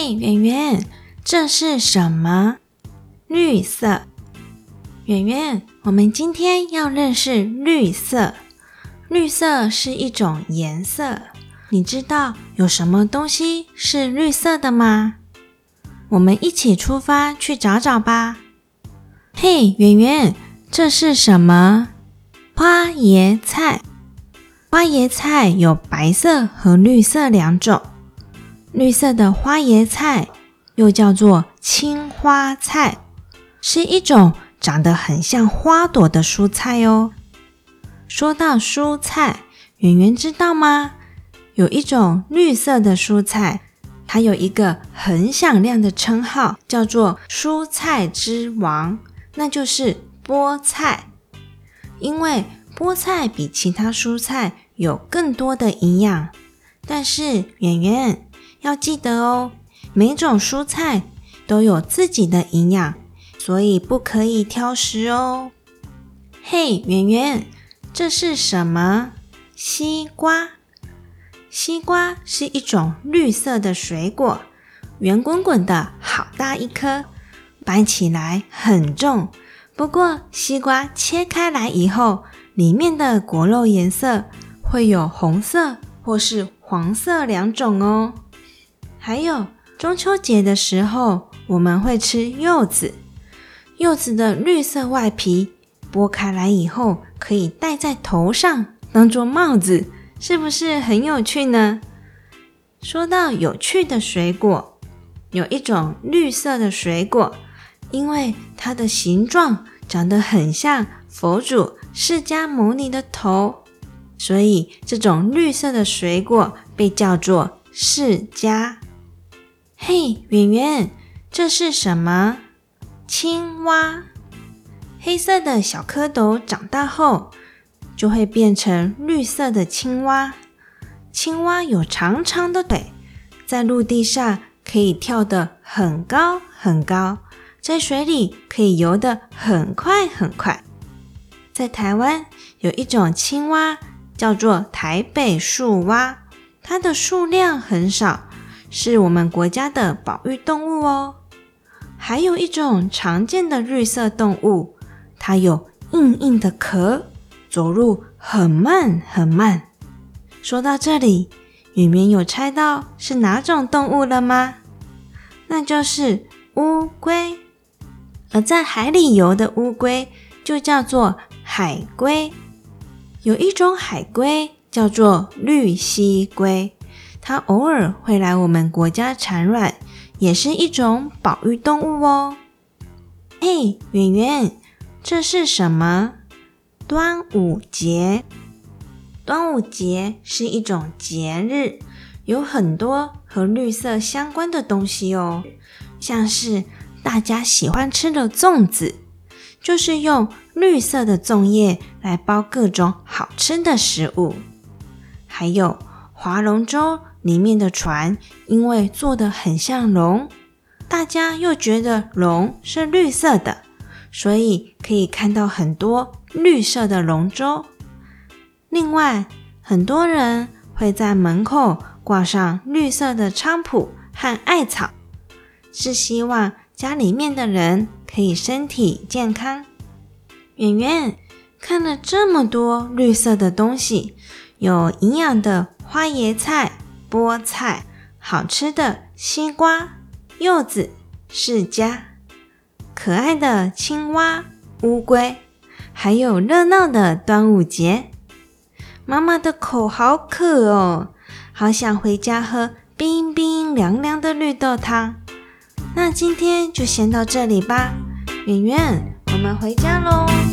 嘿，圆圆，这是什么？绿色。圆圆，我们今天要认识绿色。绿色是一种颜色。你知道有什么东西是绿色的吗？我们一起出发去找找吧。嘿，圆圆，这是什么？花椰菜。花椰菜有白色和绿色两种。绿色的花椰菜又叫做青花菜，是一种长得很像花朵的蔬菜哦。说到蔬菜，圆圆知道吗？有一种绿色的蔬菜，它有一个很响亮的称号，叫做“蔬菜之王”，那就是菠菜。因为菠菜比其他蔬菜有更多的营养，但是圆圆要记得哦，每种蔬菜都有自己的营养，所以不可以挑食哦。嘿，圆圆，这是什么？西瓜。西瓜是一种绿色的水果，圆滚滚的，好大一颗，掰起来很重。不过，西瓜切开来以后，里面的果肉颜色会有红色或是黄色两种哦。还有中秋节的时候，我们会吃柚子，柚子的绿色外皮剥开来以后，可以戴在头上当做帽子。是不是很有趣呢？说到有趣的水果，有一种绿色的水果，因为它的形状长得很像佛祖释迦牟尼的头，所以这种绿色的水果被叫做释迦。嘿，圆圆，这是什么？青蛙。黑色的小蝌蚪长大后。就会变成绿色的青蛙。青蛙有长长的腿，在陆地上可以跳得很高很高，在水里可以游得很快很快。在台湾有一种青蛙叫做台北树蛙，它的数量很少，是我们国家的保育动物哦。还有一种常见的绿色动物，它有硬硬的壳。走路很慢很慢。说到这里，你们有猜到是哪种动物了吗？那就是乌龟。而在海里游的乌龟就叫做海龟。有一种海龟叫做绿蜥龟，它偶尔会来我们国家产卵，也是一种保育动物哦。嘿，圆圆，这是什么？端午节，端午节是一种节日，有很多和绿色相关的东西哦，像是大家喜欢吃的粽子，就是用绿色的粽叶来包各种好吃的食物。还有划龙舟里面的船，因为做的很像龙，大家又觉得龙是绿色的，所以可以看到很多。绿色的龙舟。另外，很多人会在门口挂上绿色的菖蒲和艾草，是希望家里面的人可以身体健康。圆圆看了这么多绿色的东西，有营养的花椰菜、菠菜，好吃的西瓜、柚子、释迦，可爱的青蛙、乌龟。还有热闹的端午节，妈妈的口好渴哦，好想回家喝冰冰凉凉的绿豆汤。那今天就先到这里吧，圆圆，我们回家喽。